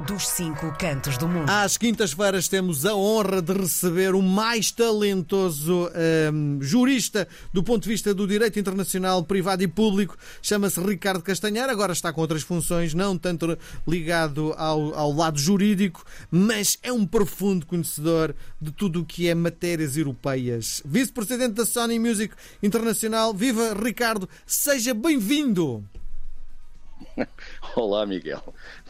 dos cinco cantos do mundo. Às quintas-feiras temos a honra de receber o mais talentoso um, jurista do ponto de vista do direito internacional, privado e público. Chama-se Ricardo Castanheira. Agora está com outras funções, não tanto ligado ao, ao lado jurídico, mas é um profundo conhecedor de tudo o que é matérias europeias. Vice-presidente da Sony Music Internacional. Viva Ricardo, seja bem-vindo. Olá, Miguel.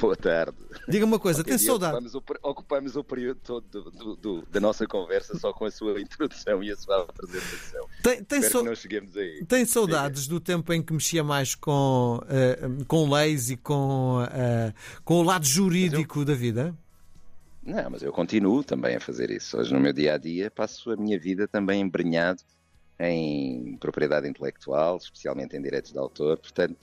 Boa tarde. Diga uma coisa, tem saudade? Ocupamos o, ocupamos o período todo do, do, do, da nossa conversa só com a sua introdução e a sua apresentação. Tem, tem, so... que não cheguemos aí. tem saudades do tempo em que mexia mais com, uh, com leis e com, uh, com o lado jurídico eu... da vida? Não, mas eu continuo também a fazer isso. Hoje, no meu dia a dia, passo a minha vida também embrenhado em propriedade intelectual, especialmente em direitos de autor. Portanto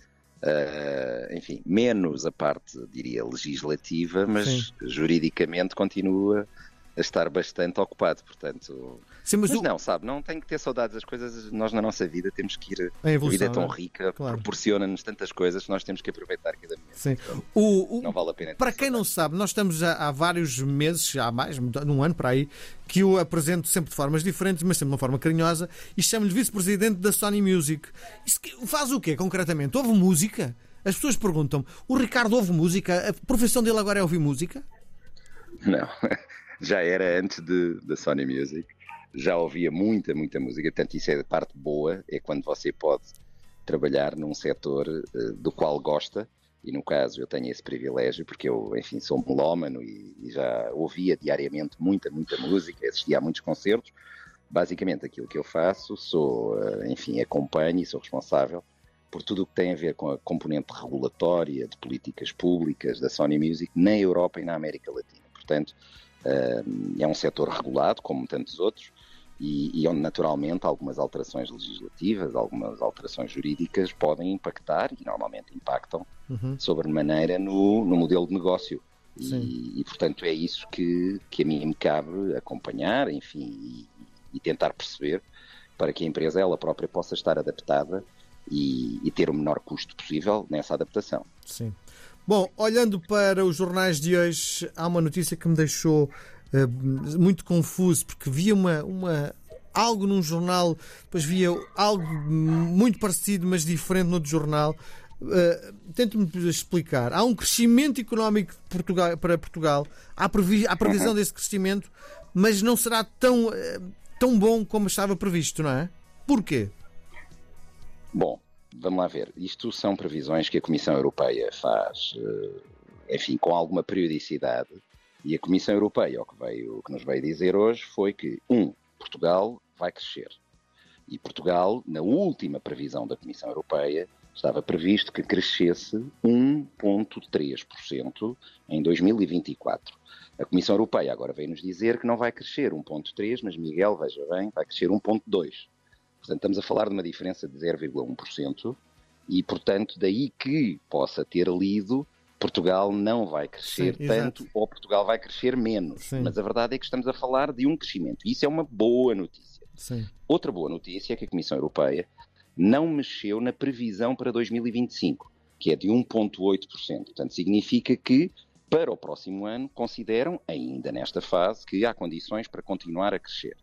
Uh, enfim, menos a parte, diria, legislativa, mas Sim. juridicamente continua a estar bastante ocupado, portanto. Sim, mas, mas o... não, sabe, não tem que ter saudades das coisas. Nós na nossa vida temos que ir. A, evolução, a vida é tão é? rica, claro. proporciona-nos tantas coisas que nós temos que aproveitar cada momento. Sim. o, o... Não vale a pena. Para quem não sabe, nós estamos há, há vários meses, já há mais, num ano para aí, que o apresento sempre de formas diferentes, mas sempre de uma forma carinhosa, e chamo-lhe vice-presidente da Sony Music. Isso faz o quê, concretamente? Houve música? As pessoas perguntam: o Ricardo ouve música? A profissão dele agora é ouvir música? Não, já era antes de, da Sony Music. Já ouvia muita, muita música. Portanto, isso é a parte boa, é quando você pode trabalhar num setor uh, do qual gosta e no caso eu tenho esse privilégio porque eu, enfim, sou melómano e, e, já ouvia diariamente muita, muita música, assistia a muitos concertos. Basicamente aquilo que eu faço, sou, eh, enfim, acompanho e sou responsável por tudo o que tem a ver com a componente regulatória de políticas públicas da Sony Music na Europa e na América Latina. Portanto, eh, é um setor regulado, como tantos outros, e, e, onde naturalmente algumas alterações legislativas, algumas alterações jurídicas podem impactar e normalmente impactam uhum. sobremaneira no, no modelo de negócio. E, e, portanto é isso que, que a mim me cabe acompanhar, enfim, e, e, tentar perceber para que a empresa ela própria possa estar adaptada e, ter o menor custo possível nessa adaptação. Sim. Bom, olhando para os jornais de hoje, há uma notícia que me deixou uh, muito confuso, porque via uma, uma, algo num jornal, depois via algo muito parecido, mas diferente no outro jornal. Uh, Tente-me explicar. Há um crescimento económico Portugal, para Portugal, há, previ há previsão uhum. desse crescimento, mas não será tão, uh, tão bom como estava previsto, não é? Porquê? Bom, vamos lá ver. Isto são previsões que a Comissão Europeia faz, uh, enfim, com alguma periodicidade. E a Comissão Europeia, o que, veio, o que nos veio dizer hoje foi que, um, Portugal vai crescer. E Portugal, na última previsão da Comissão Europeia, estava previsto que crescesse 1,3% em 2024. A Comissão Europeia agora vem nos dizer que não vai crescer 1,3%, mas Miguel, veja bem, vai crescer 1,2%. Portanto, estamos a falar de uma diferença de 0,1% e, portanto, daí que possa ter lido Portugal não vai crescer Sim, tanto exato. ou Portugal vai crescer menos. Sim. Mas a verdade é que estamos a falar de um crescimento. Isso é uma boa notícia. Sim. Outra boa notícia é que a Comissão Europeia não mexeu na previsão para 2025, que é de 1,8%. Portanto, significa que para o próximo ano consideram, ainda nesta fase, que há condições para continuar a crescer.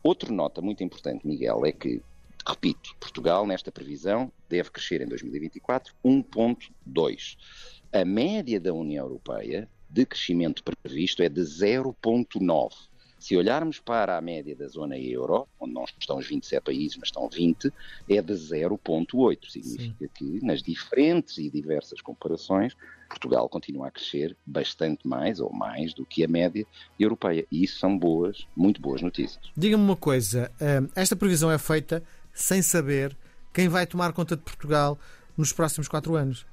Outra nota muito importante, Miguel, é que, repito, Portugal, nesta previsão, deve crescer em 2024 1,2%. A média da União Europeia de crescimento previsto é de 0,9. Se olharmos para a média da zona euro, onde não estão os 27 países, mas estão 20, é de 0,8. Significa Sim. que nas diferentes e diversas comparações, Portugal continua a crescer bastante mais ou mais do que a média europeia. E isso são boas, muito boas notícias. Diga-me uma coisa: eh, esta previsão é feita sem saber quem vai tomar conta de Portugal nos próximos quatro anos?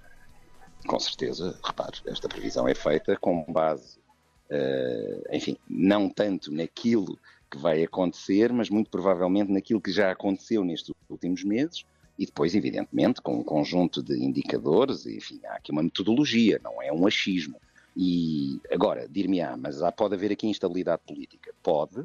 Com certeza, repare, esta previsão é feita com base, uh, enfim, não tanto naquilo que vai acontecer, mas muito provavelmente naquilo que já aconteceu nestes últimos meses e depois, evidentemente, com um conjunto de indicadores, enfim, há aqui uma metodologia, não é um achismo. E agora, dir-me-á, mas há, pode haver aqui instabilidade política? Pode.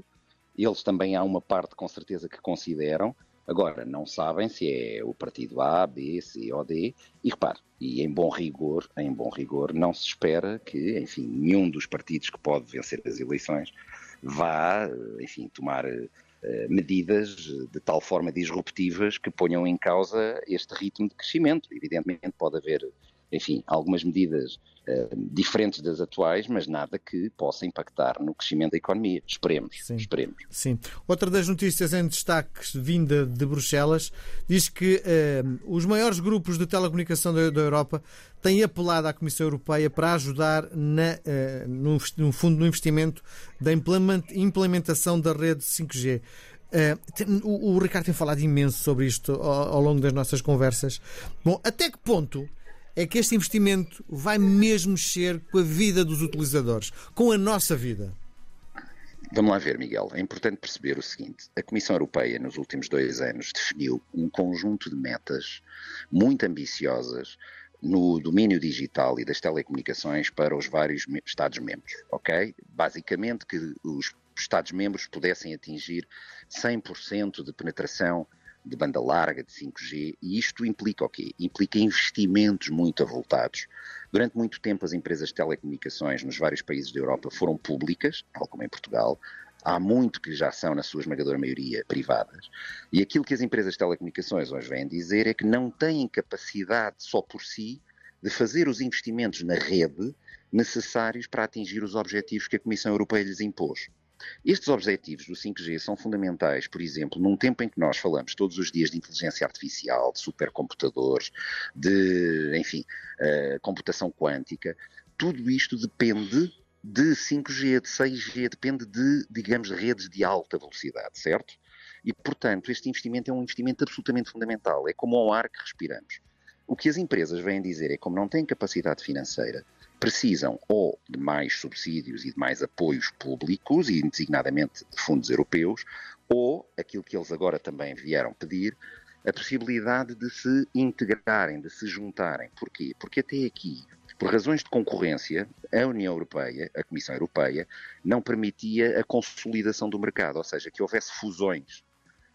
Eles também há uma parte, com certeza, que consideram, Agora, não sabem se é o partido A, B, C ou D, e repare, e em bom rigor, em bom rigor, não se espera que, enfim, nenhum dos partidos que pode vencer as eleições vá, enfim, tomar uh, medidas de tal forma disruptivas que ponham em causa este ritmo de crescimento. Evidentemente pode haver enfim, algumas medidas diferentes das atuais, mas nada que possa impactar no crescimento da economia. Esperemos, Sim. esperemos. Sim. Outra das notícias em destaque vinda de Bruxelas diz que uh, os maiores grupos de telecomunicação da, da, Europa têm apelado à Comissão Europeia para ajudar na, uh, no, no fundo no investimento da implementação da rede 5G. Uh, o, o, Ricardo tem falado imenso sobre isto ao, ao longo das nossas conversas. Bom, até que ponto é que este investimento vai mesmo mexer com a vida dos utilizadores, com a nossa vida. Vamos lá ver, Miguel. É importante perceber o seguinte: a Comissão Europeia, nos últimos dois anos, definiu um conjunto de metas muito ambiciosas no domínio digital e das telecomunicações para os vários Estados-membros, ok? Basicamente que os Estados-membros pudessem atingir 100% de penetração de banda larga, de 5G, e isto implica o quê? Implica investimentos muito avultados. Durante muito tempo, as empresas de telecomunicações nos vários países da Europa foram públicas, tal como em Portugal. Há muito que já são, na sua esmagadora maioria, privadas. E aquilo que as empresas de telecomunicações hoje vêm dizer é que não têm capacidade só por si de fazer os investimentos na rede necessários para atingir os objetivos que a Comissão Europeia lhes impôs. Estes objetivos do 5G são fundamentais, por exemplo, num tempo em que nós falamos todos os dias de inteligência artificial, de supercomputadores, de, enfim, uh, computação quântica. Tudo isto depende de 5G, de 6G, depende de, digamos, redes de alta velocidade, certo? E, portanto, este investimento é um investimento absolutamente fundamental. É como o ar que respiramos. O que as empresas vêm dizer é como não têm capacidade financeira, precisam ou de mais subsídios e de mais apoios públicos, e designadamente de fundos europeus, ou aquilo que eles agora também vieram pedir, a possibilidade de se integrarem, de se juntarem. Porquê? Porque até aqui, por razões de concorrência, a União Europeia, a Comissão Europeia, não permitia a consolidação do mercado, ou seja, que houvesse fusões.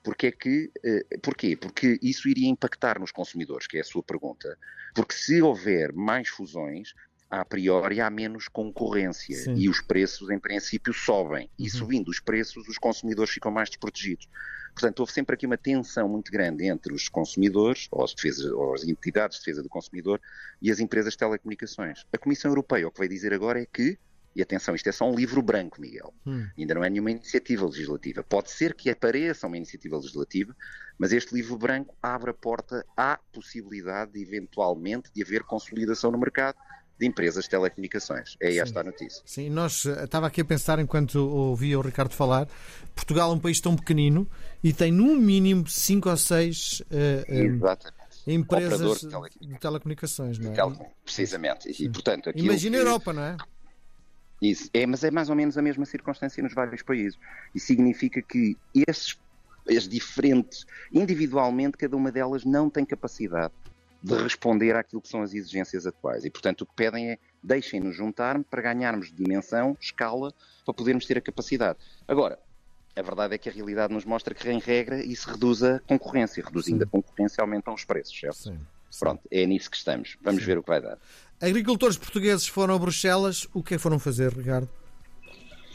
Porque é que, eh, porquê? Porque isso iria impactar nos consumidores, que é a sua pergunta. Porque se houver mais fusões, a priori há menos concorrência Sim. e os preços, em princípio, sobem. Uhum. E subindo os preços, os consumidores ficam mais desprotegidos. Portanto, houve sempre aqui uma tensão muito grande entre os consumidores, ou as, defesas, ou as entidades de defesa do consumidor, e as empresas de telecomunicações. A Comissão Europeia o que vai dizer agora é que, e atenção, isto é só um livro branco, Miguel, hum. ainda não é nenhuma iniciativa legislativa. Pode ser que apareça uma iniciativa legislativa, mas este livro branco abre a porta à possibilidade, de, eventualmente, de haver consolidação no mercado de empresas de telecomunicações. É Sim. esta a notícia. Sim, nós eh, estava aqui a pensar enquanto ouvia o Ricardo falar, Portugal é um país tão pequenino e tem no mínimo cinco ou seis uh, empresas de telecomunicações, de telecomunicações não é? Precisamente. E, portanto, Imagina a Europa, não é? Isso, é, mas é mais ou menos a mesma circunstância nos vários países. E significa que esses, as diferentes, individualmente, cada uma delas não tem capacidade de responder àquilo que são as exigências atuais. E, portanto, o que pedem é deixem-nos juntar para ganharmos dimensão, escala, para podermos ter a capacidade. Agora, a verdade é que a realidade nos mostra que, em regra, isso reduz a concorrência. Reduzindo sim. a concorrência, aumentam os preços, certo? Sim, sim. Pronto, é nisso que estamos. Vamos ver o que vai dar. Agricultores portugueses foram a Bruxelas. O que é que foram fazer, Ricardo?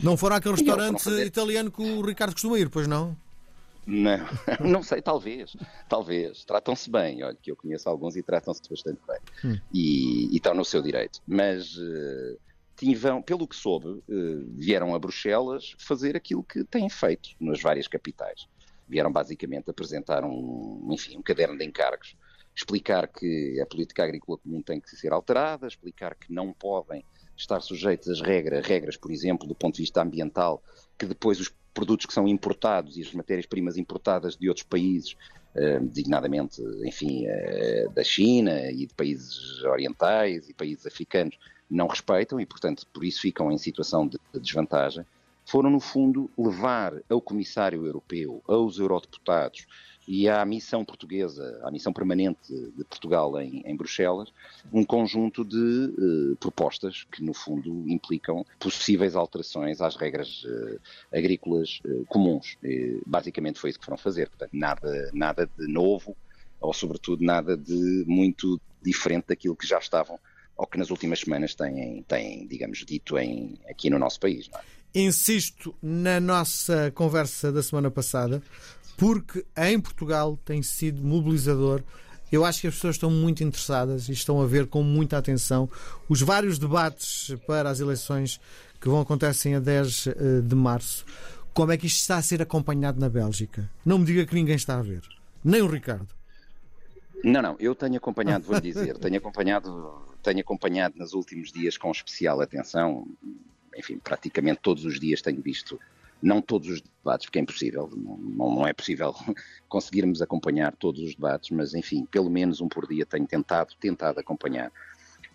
Não foram àquele restaurante italiano que o Ricardo costuma ir, pois não? Não, não sei, talvez, talvez. Tratam-se bem, olha, que eu conheço alguns e tratam-se bastante bem. Hum. E, e, estão no seu direito. Mas uh, tiveram, pelo que soube, uh, vieram a Bruxelas fazer aquilo que têm feito nas várias capitais. Vieram basicamente apresentar um, enfim, um caderno de encargos, explicar que a política agrícola comum tem que ser alterada, explicar que não podem estar sujeitos às regras, regras, por exemplo, do ponto de vista ambiental, que depois os produtos que são importados e as matérias-primas importadas de outros países, eh, designadamente, enfim, eh, da China e de países orientais e países africanos, não respeitam e, portanto, por isso ficam em situação de desvantagem, foram, no fundo, levar ao Comissário Europeu, aos eurodeputados e à missão portuguesa, à missão permanente de Portugal em, em Bruxelas, um conjunto de uh, propostas que, no fundo, implicam possíveis alterações às regras uh, agrícolas uh, comuns. E, basicamente foi isso que foram fazer. Portanto, nada, nada de novo, ou sobretudo nada de muito diferente daquilo que já estavam ou que nas últimas semanas têm, têm digamos, dito em, aqui no nosso país. É? Insisto na nossa conversa da semana passada, porque em Portugal tem sido mobilizador. Eu acho que as pessoas estão muito interessadas e estão a ver com muita atenção os vários debates para as eleições que vão acontecer a 10 eh, de março. Como é que isto está a ser acompanhado na Bélgica? Não me diga que ninguém está a ver, nem o Ricardo. Não, não, eu tenho acompanhado, vou dizer, tenho acompanhado, tenho acompanhado nos últimos dias com especial atenção, enfim, praticamente todos os dias tenho visto, não todos os debates, porque é impossível, não, não é possível conseguirmos acompanhar todos os debates, mas enfim, pelo menos um por dia tenho tentado, tentado acompanhar.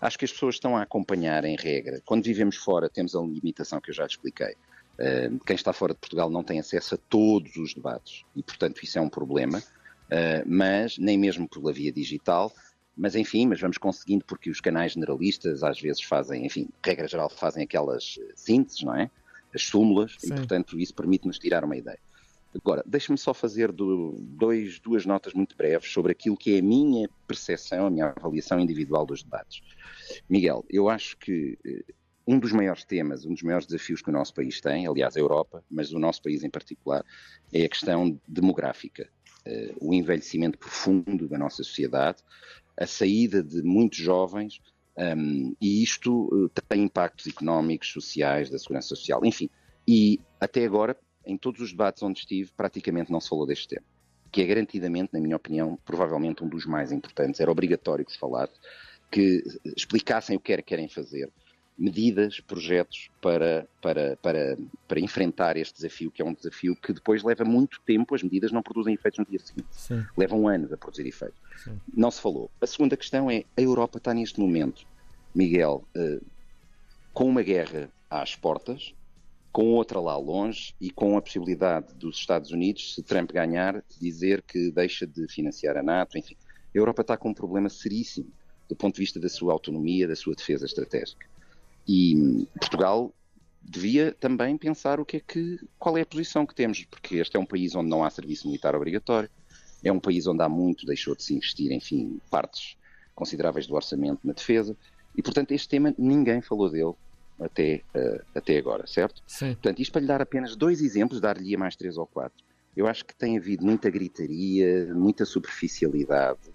Acho que as pessoas estão a acompanhar em regra. Quando vivemos fora, temos a limitação que eu já expliquei. Uh, quem está fora de Portugal não tem acesso a todos os debates e, portanto, isso é um problema. Uh, mas nem mesmo pela via digital. Mas enfim, mas vamos conseguindo porque os canais generalistas às vezes fazem, enfim, regra geral fazem aquelas eh, sínteses, não é? As súmulas, Sim. e portanto isso permite-nos tirar uma ideia. Agora, deixe-me só fazer do, dois, duas notas muito breves sobre aquilo que é a minha percepção, a minha avaliação individual dos debates. Miguel, eu acho que eh, um dos maiores temas, um dos maiores desafios que o nosso país tem, aliás, a Europa, mas o nosso país em particular, é a questão demográfica. Uh, o envelhecimento profundo da nossa sociedade, a saída de muitos jovens, um, e isto uh, tem impactos económicos, sociais, da segurança social, enfim. E até agora, em todos os debates onde estive, praticamente não se falou deste tema, que é garantidamente, na minha opinião, provavelmente um dos mais importantes. Era obrigatório que se falasse, que explicassem o que querem fazer, medidas, projetos para, para, para, para enfrentar este desafio, que é um desafio que depois leva muito tempo, as medidas não produzem efeitos no dia seguinte. Sim. Levam anos a produzir efeitos. Sim. Não se falou. A segunda questão é, a Europa está neste momento, Miguel, uh, com uma guerra às portas, com outra lá longe e com a possibilidade dos Estados Unidos, se Trump ganhar, dizer que deixa de financiar a NATO, enfim. A Europa está com um problema seríssimo do ponto de vista da sua autonomia, da sua defesa estratégica. E Portugal devia também pensar o que é que, qual é a posição que temos, porque este é um país onde não há serviço militar obrigatório, é um país onde há muito deixou de se investir, enfim, partes consideráveis do orçamento na defesa, e portanto este tema ninguém falou dele até, uh, até agora, certo? Sim. Portanto, isto para lhe dar apenas dois exemplos, dar-lhe mais três ou quatro. Eu acho que tem havido muita gritaria, muita superficialidade,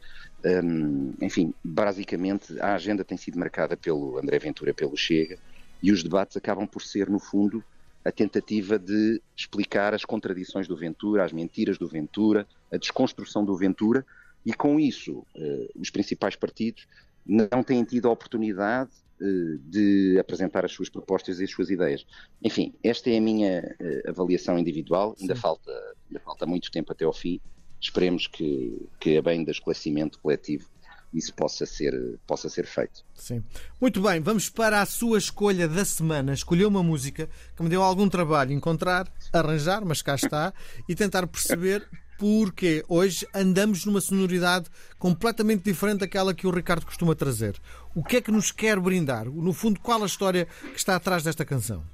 um, enfim, basicamente a agenda tem sido marcada pelo André Ventura, pelo Chega, e os debates acabam por ser, no fundo, a tentativa de explicar as contradições do Ventura, as mentiras do Ventura, a desconstrução do Ventura, e com isso uh, os principais partidos não têm tido a oportunidade uh, de apresentar as suas propostas e as suas ideias. Enfim, esta é a minha uh, avaliação individual, ainda falta, falta muito tempo até ao fim, esperemos que, que a bem do esclarecimento coletivo isso possa ser, possa ser feito. Sim. Muito bem, vamos para a sua escolha da semana. Escolheu uma música que me deu algum trabalho encontrar, arranjar, mas cá está, e tentar perceber porque hoje andamos numa sonoridade completamente diferente daquela que o Ricardo costuma trazer. O que é que nos quer brindar? No fundo, qual a história que está atrás desta canção?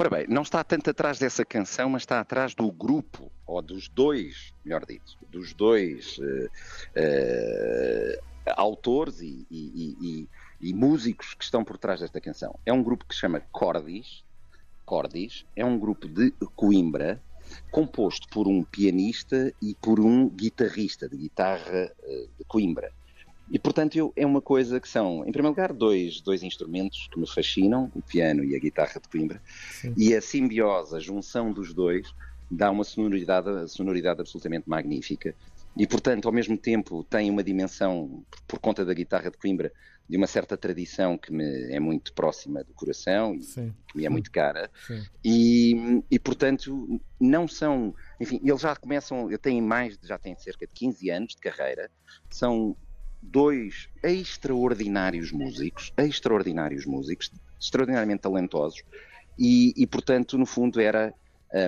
Ora bem, não está tanto atrás dessa canção, mas está atrás do grupo, ou dos dois, melhor dito, dos dois uh, uh, autores e, e, e, e, músicos que estão por trás desta canção. É um grupo que se chama Cordis, Cordis é um grupo de Coimbra, composto por um pianista e por um guitarrista de guitarra uh, de Coimbra. E, portanto, eu, é uma coisa que são, em primeiro lugar, dois, dois instrumentos que me fascinam, o piano e a guitarra de Coimbra, Sim. e a simbiose, a junção dos dois, dá uma sonoridade, sonoridade absolutamente magnífica. E, portanto, ao mesmo tempo, tem uma dimensão, por, conta da guitarra de Coimbra, de uma certa tradição que me é muito próxima do coração e Sim. que me é muito cara. E, e, portanto, não são. Enfim, eles já começam, eu tenho mais, já têm cerca de 15 anos de carreira, são dois extraordinários músicos, extraordinários músicos, extraordinariamente talentosos, e, e portanto, no fundo, era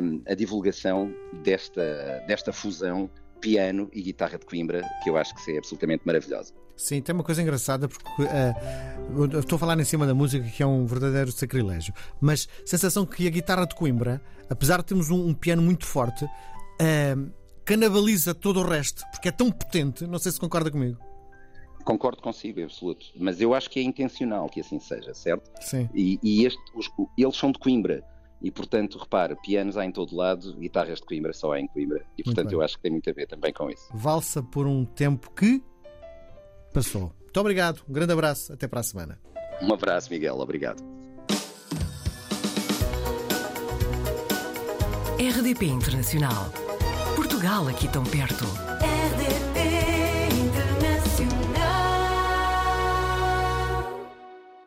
um, a divulgação desta, desta fusão piano e guitarra de Coimbra, que eu acho que é absolutamente maravilhosa. Sim, tem uma coisa engraçada porque uh, estou a falar em cima da música que é um verdadeiro sacrilégio, mas sensação que a guitarra de Coimbra, apesar de termos um, um piano muito forte, uh, canibaliza todo o resto, porque é tão potente, não sei se concorda comigo. Concordo consigo, é absoluto. Mas eu acho que é intencional que assim seja, certo? Sim. E, e este, os, eles são de Coimbra. E, portanto, repare, pianos há em todo lado, guitarras de Coimbra só há em Coimbra. E, portanto, eu acho que tem muito a ver também com isso. Valsa por um tempo que passou. Muito obrigado, um grande abraço, até para a semana. Um abraço, Miguel, obrigado. RDP Internacional. Portugal aqui tão perto.